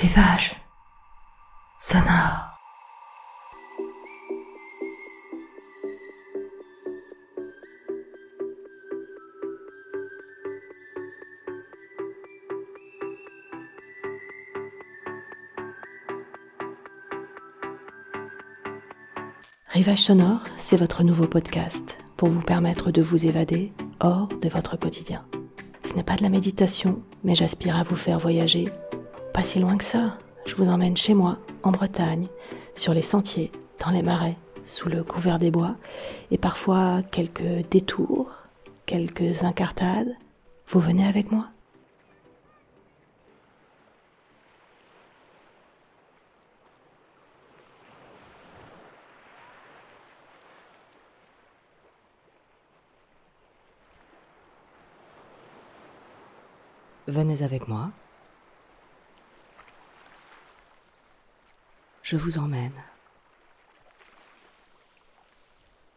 Rivage sonore. Rivage sonore, c'est votre nouveau podcast pour vous permettre de vous évader hors de votre quotidien. Ce n'est pas de la méditation, mais j'aspire à vous faire voyager. Pas si loin que ça, je vous emmène chez moi, en Bretagne, sur les sentiers, dans les marais, sous le couvert des bois, et parfois quelques détours, quelques incartades. Vous venez avec moi? Venez avec moi. Je vous emmène.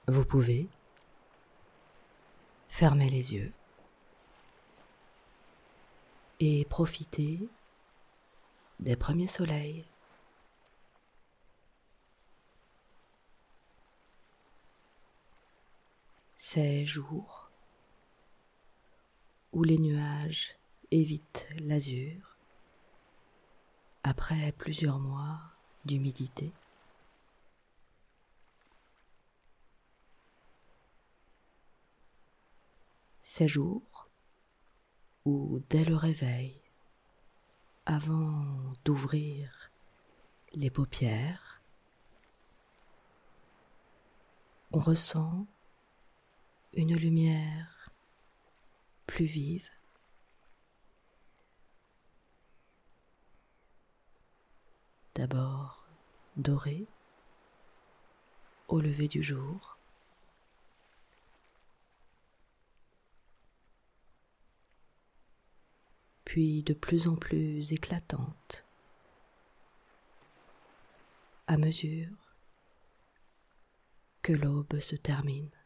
Vous pouvez fermer les yeux et profiter des premiers soleils. Ces jours où les nuages évite l'azur après plusieurs mois d'humidité. Ces jours où dès le réveil, avant d'ouvrir les paupières, on ressent une lumière plus vive d'abord doré au lever du jour. puis de plus en plus éclatante à mesure que l'aube se termine.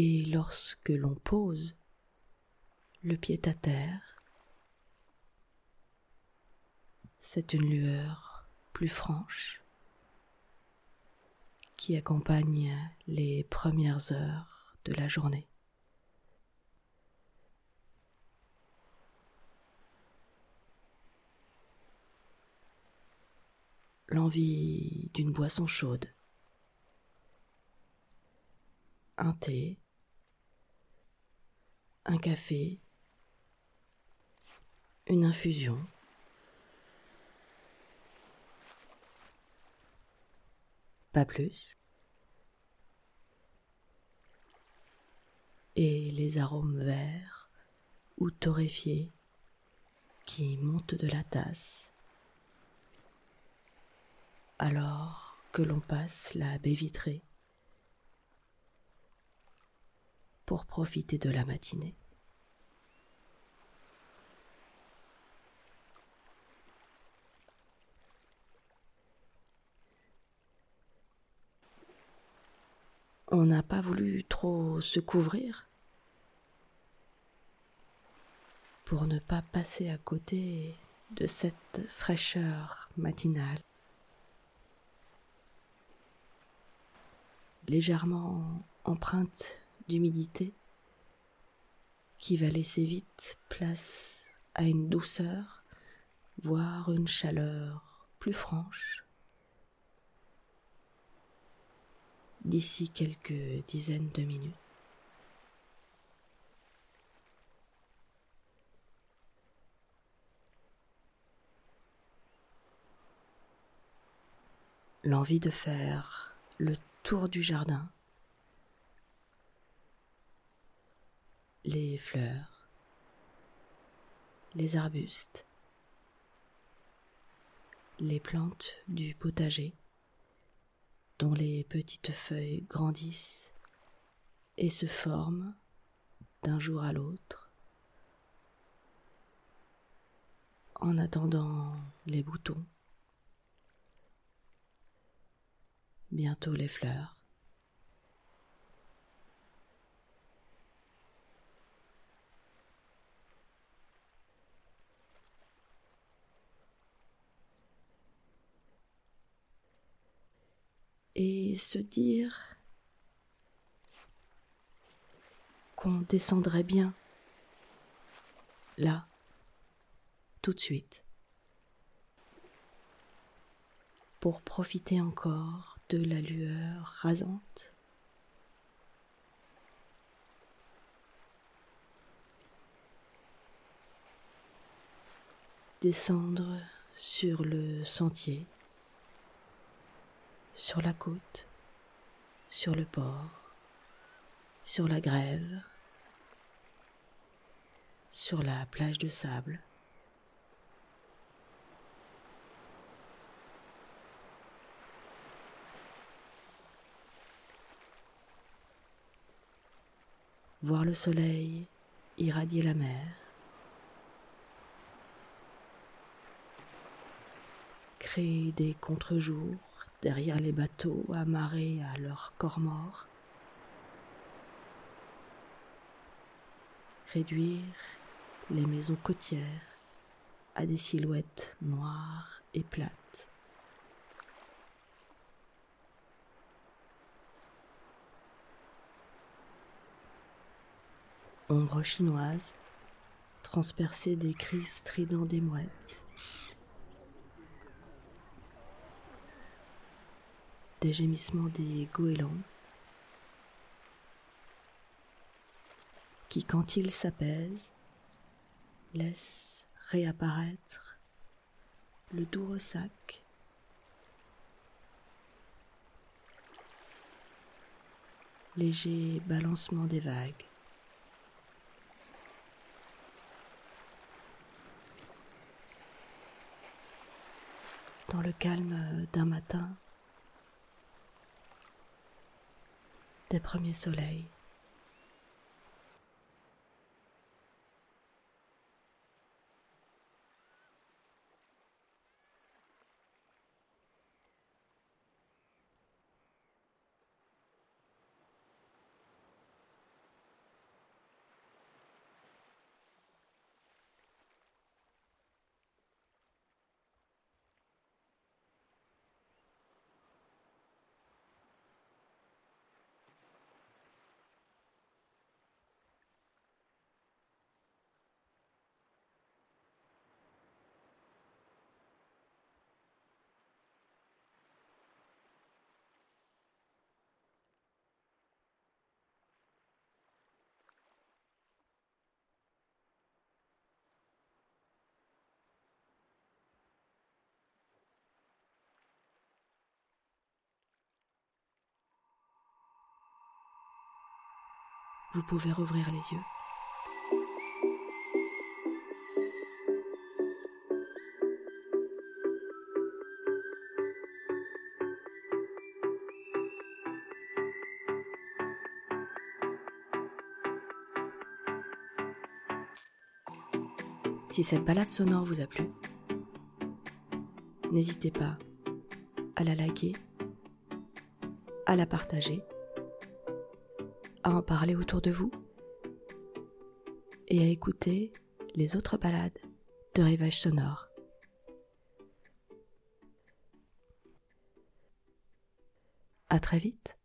Et lorsque l'on pose le pied à terre, c'est une lueur plus franche qui accompagne les premières heures de la journée. L'envie d'une boisson chaude, un thé, un café, une infusion. Pas plus. Et les arômes verts ou torréfiés qui montent de la tasse. Alors que l'on passe la baie vitrée pour profiter de la matinée. On n'a pas voulu trop se couvrir pour ne pas passer à côté de cette fraîcheur matinale. légèrement empreinte d'humidité qui va laisser vite place à une douceur, voire une chaleur plus franche. D'ici quelques dizaines de minutes. L'envie de faire le tour du jardin les fleurs, les arbustes, les plantes du potager dont les petites feuilles grandissent et se forment d'un jour à l'autre en attendant les boutons, bientôt les fleurs. Et se dire qu'on descendrait bien. Là, tout de suite, pour profiter encore de la lueur rasante. Descendre sur le sentier, sur la côte, sur le port, sur la grève, sur la plage de sable. Voir le soleil irradier la mer. Créer des contre-jours derrière les bateaux amarrés à leur corps mort. Réduire les maisons côtières à des silhouettes noires et plates. Ombre chinoise, transpercée des cris stridents des mouettes. Des gémissements des goélands qui, quand ils s'apaisent, laisse réapparaître le doux ressac. Léger balancement des vagues. Dans le calme d'un matin, des premiers soleils. Vous pouvez rouvrir les yeux. Si cette balade sonore vous a plu, n'hésitez pas à la liker, à la partager à en parler autour de vous et à écouter les autres balades de rivage sonore. À très vite.